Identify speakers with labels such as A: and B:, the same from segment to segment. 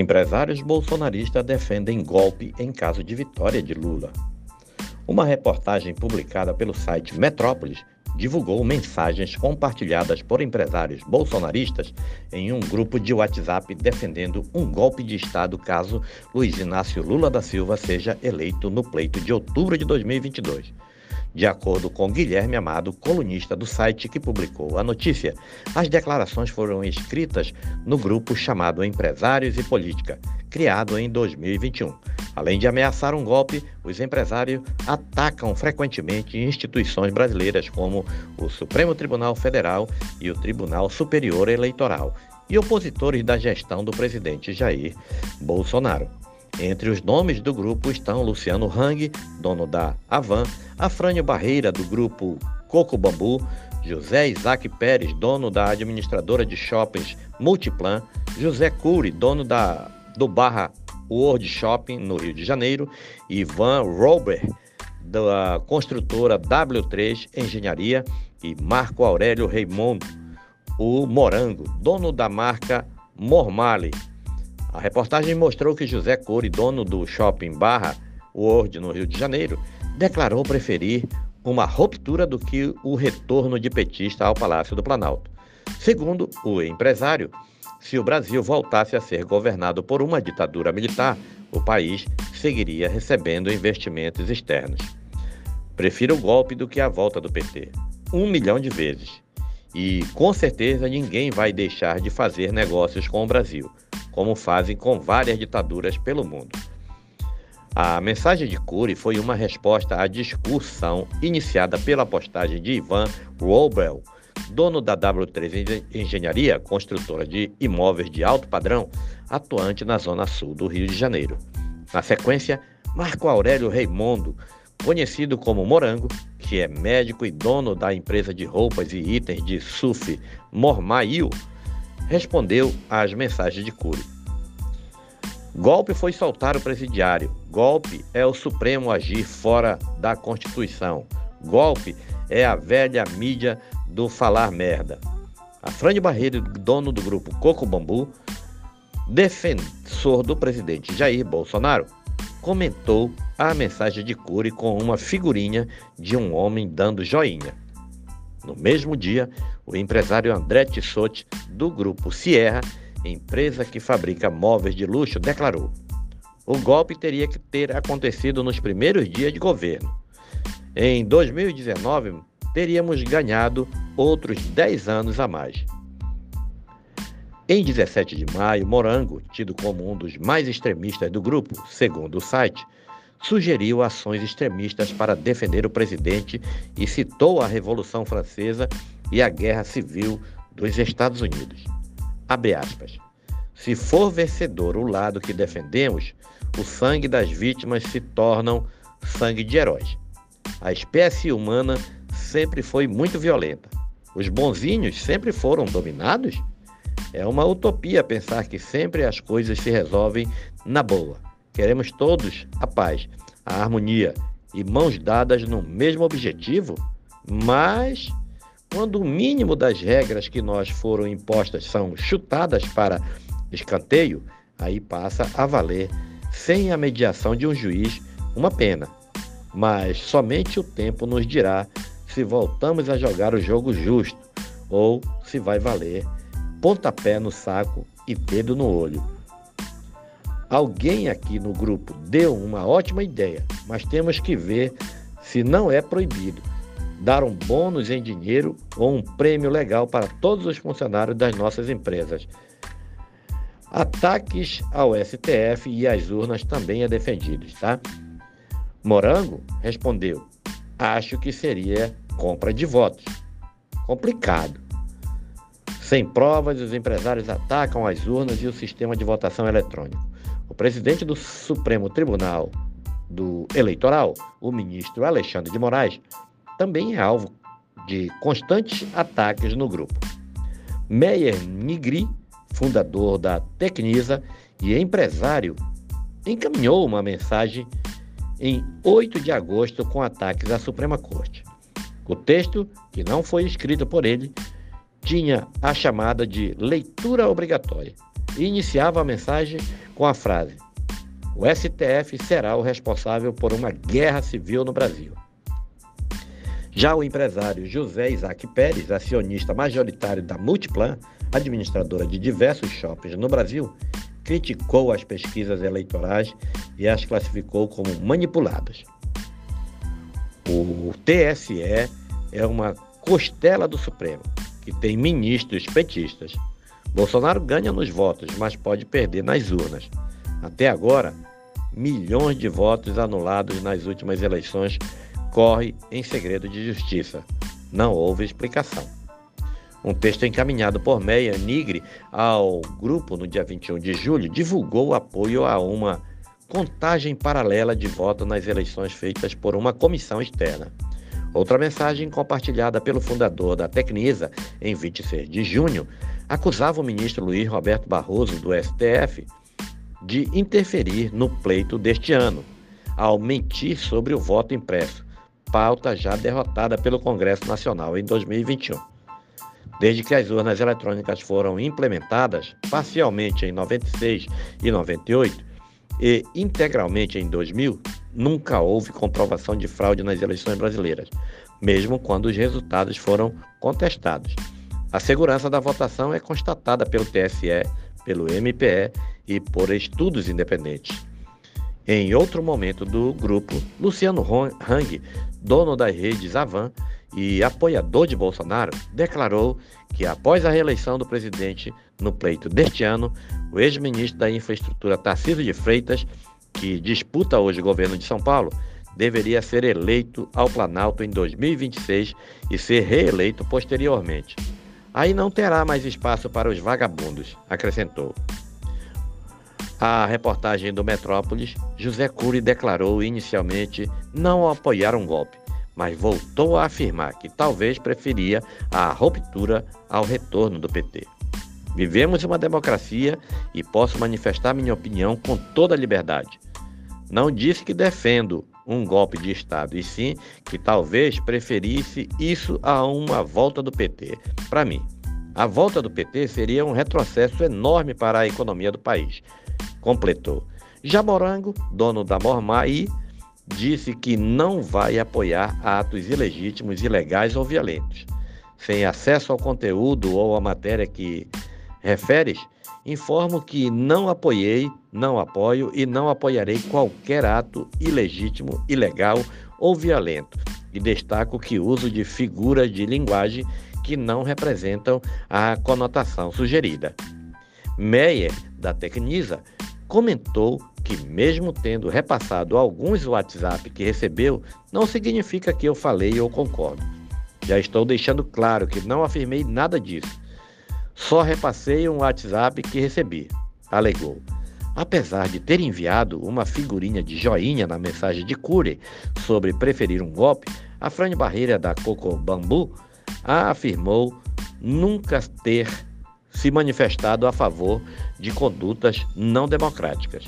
A: Empresários bolsonaristas defendem golpe em caso de vitória de Lula. Uma reportagem publicada pelo site Metrópolis divulgou mensagens compartilhadas por empresários bolsonaristas em um grupo de WhatsApp defendendo um golpe de Estado caso Luiz Inácio Lula da Silva seja eleito no pleito de outubro de 2022. De acordo com Guilherme Amado, colunista do site que publicou a notícia, as declarações foram escritas no grupo chamado Empresários e Política, criado em 2021. Além de ameaçar um golpe, os empresários atacam frequentemente instituições brasileiras como o Supremo Tribunal Federal e o Tribunal Superior Eleitoral e opositores da gestão do presidente Jair Bolsonaro. Entre os nomes do grupo estão Luciano Hang, dono da Avan, Afrânio Barreira, do grupo Coco Bambu, José Isaac Pérez, dono da administradora de shoppings Multiplan, José Cury, dono da, do Barra World Shopping, no Rio de Janeiro, Ivan Robert, da construtora W3 Engenharia, e Marco Aurélio Raimundo, o Morango, dono da marca Mormale, a reportagem mostrou que José Core, dono do shopping Barra World no Rio de Janeiro, declarou preferir uma ruptura do que o retorno de petista ao Palácio do Planalto. Segundo o empresário, se o Brasil voltasse a ser governado por uma ditadura militar, o país seguiria recebendo investimentos externos. Prefiro o golpe do que a volta do PT. Um milhão de vezes. E com certeza ninguém vai deixar de fazer negócios com o Brasil como fazem com várias ditaduras pelo mundo. A mensagem de Cury foi uma resposta à discussão iniciada pela postagem de Ivan Robel, dono da W3 Engenharia, construtora de imóveis de alto padrão, atuante na zona sul do Rio de Janeiro. Na sequência, Marco Aurélio Reimondo, conhecido como Morango, que é médico e dono da empresa de roupas e itens de surf Mormail, respondeu às mensagens de Cury. Golpe foi soltar o presidiário. Golpe é o Supremo agir fora da Constituição. Golpe é a velha mídia do falar merda. A Frane Barreiro, dono do grupo Coco Bambu, defensor do presidente Jair Bolsonaro, comentou a mensagem de Cury com uma figurinha de um homem dando joinha. No mesmo dia, o empresário André Tissotti, do grupo Sierra, empresa que fabrica móveis de luxo, declarou: o golpe teria que ter acontecido nos primeiros dias de governo. Em 2019, teríamos ganhado outros 10 anos a mais. Em 17 de maio, Morango, tido como um dos mais extremistas do grupo, segundo o site, sugeriu ações extremistas para defender o presidente e citou a Revolução Francesa e a Guerra Civil dos Estados Unidos. Abre aspas. Se for vencedor o lado que defendemos, o sangue das vítimas se torna sangue de heróis. A espécie humana sempre foi muito violenta. Os bonzinhos sempre foram dominados? É uma utopia pensar que sempre as coisas se resolvem na boa. Queremos todos a paz, a harmonia e mãos dadas no mesmo objetivo, mas quando o mínimo das regras que nós foram impostas são chutadas para escanteio, aí passa a valer, sem a mediação de um juiz, uma pena. Mas somente o tempo nos dirá se voltamos a jogar o jogo justo ou se vai valer pontapé no saco e dedo no olho. Alguém aqui no grupo deu uma ótima ideia, mas temos que ver se não é proibido dar um bônus em dinheiro ou um prêmio legal para todos os funcionários das nossas empresas. Ataques ao STF e às urnas também é defendidos, tá? Morango respondeu: Acho que seria compra de votos. Complicado. Sem provas, os empresários atacam as urnas e o sistema de votação eletrônico. O presidente do Supremo Tribunal do Eleitoral, o ministro Alexandre de Moraes, também é alvo de constantes ataques no grupo. Meyer Nigri, fundador da Tecnisa e empresário, encaminhou uma mensagem em 8 de agosto com ataques à Suprema Corte. O texto, que não foi escrito por ele, tinha a chamada de leitura obrigatória e iniciava a mensagem com a frase: O STF será o responsável por uma guerra civil no Brasil. Já o empresário José Isaac Pérez, acionista majoritário da Multiplan, administradora de diversos shoppings no Brasil, criticou as pesquisas eleitorais e as classificou como manipuladas. O TSE é uma costela do Supremo, que tem ministros petistas. Bolsonaro ganha nos votos, mas pode perder nas urnas. Até agora, milhões de votos anulados nas últimas eleições corre em segredo de justiça. Não houve explicação. Um texto encaminhado por Meia Nigre ao grupo no dia 21 de julho divulgou apoio a uma contagem paralela de votos nas eleições feitas por uma comissão externa. Outra mensagem compartilhada pelo fundador da Tecnisa em 26 de junho acusava o ministro Luiz Roberto Barroso do STF de interferir no pleito deste ano, ao mentir sobre o voto impresso, pauta já derrotada pelo Congresso Nacional em 2021. Desde que as urnas eletrônicas foram implementadas parcialmente em 96 e 98 e integralmente em 2000, nunca houve comprovação de fraude nas eleições brasileiras, mesmo quando os resultados foram contestados. A segurança da votação é constatada pelo TSE, pelo MPE e por estudos independentes. Em outro momento do grupo, Luciano Hang, dono das redes Avan e apoiador de Bolsonaro, declarou que após a reeleição do presidente no pleito deste ano, o ex-ministro da Infraestrutura Tarcísio de Freitas, que disputa hoje o governo de São Paulo, deveria ser eleito ao Planalto em 2026 e ser reeleito posteriormente. Aí não terá mais espaço para os vagabundos, acrescentou. A reportagem do Metrópolis, José Cury declarou inicialmente não apoiar um golpe, mas voltou a afirmar que talvez preferia a ruptura ao retorno do PT. Vivemos uma democracia e posso manifestar minha opinião com toda liberdade. Não disse que defendo um golpe de Estado, e sim que talvez preferisse isso a uma volta do PT. Para mim, a volta do PT seria um retrocesso enorme para a economia do país completou. Jamorango, dono da Mormai, disse que não vai apoiar atos ilegítimos, ilegais ou violentos. Sem acesso ao conteúdo ou à matéria que referes, informo que não apoiei, não apoio e não apoiarei qualquer ato ilegítimo, ilegal ou violento. E destaco que uso de figuras de linguagem que não representam a conotação sugerida. Meyer, da Tecnisa, comentou que, mesmo tendo repassado alguns WhatsApp que recebeu, não significa que eu falei ou concordo. Já estou deixando claro que não afirmei nada disso. Só repassei um WhatsApp que recebi, alegou. Apesar de ter enviado uma figurinha de joinha na mensagem de Cury sobre preferir um golpe, a Frane Barreira da Coco Bambu afirmou nunca ter se manifestado a favor de condutas não democráticas.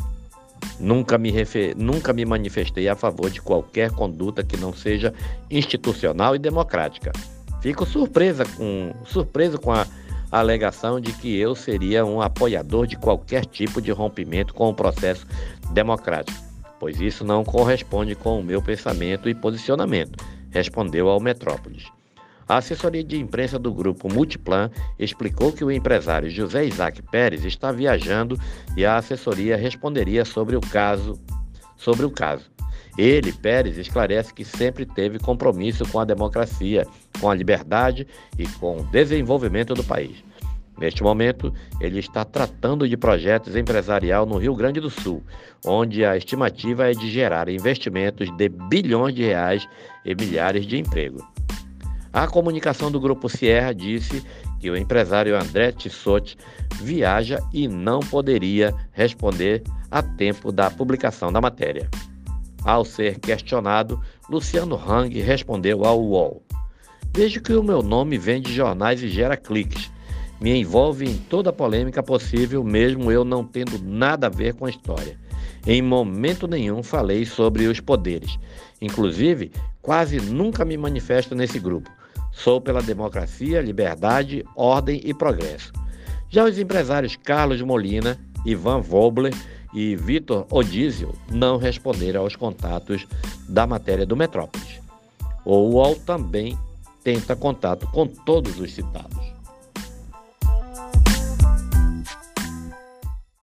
A: Nunca me, refer... Nunca me manifestei a favor de qualquer conduta que não seja institucional e democrática. Fico surpresa com, surpreso com a alegação de que eu seria um apoiador de qualquer tipo de rompimento com o processo democrático, pois isso não corresponde com o meu pensamento e posicionamento, respondeu ao Metrópolis. A assessoria de imprensa do grupo Multiplan explicou que o empresário José Isaac Pérez está viajando e a assessoria responderia sobre o caso. Sobre o caso. Ele, Pérez, esclarece que sempre teve compromisso com a democracia, com a liberdade e com o desenvolvimento do país. Neste momento, ele está tratando de projetos empresarial no Rio Grande do Sul, onde a estimativa é de gerar investimentos de bilhões de reais e milhares de empregos. A comunicação do Grupo Sierra disse que o empresário André Tissotti viaja e não poderia responder a tempo da publicação da matéria. Ao ser questionado, Luciano Hang respondeu ao UOL: Vejo que o meu nome vem de jornais e gera cliques. Me envolve em toda a polêmica possível, mesmo eu não tendo nada a ver com a história. Em momento nenhum falei sobre os poderes. Inclusive, quase nunca me manifesto nesse grupo. Sou pela democracia, liberdade, ordem e progresso. Já os empresários Carlos Molina, Ivan Wobler e Vitor Odísio não responderam aos contatos da matéria do Metrópolis. O UOL também tenta contato com todos os citados.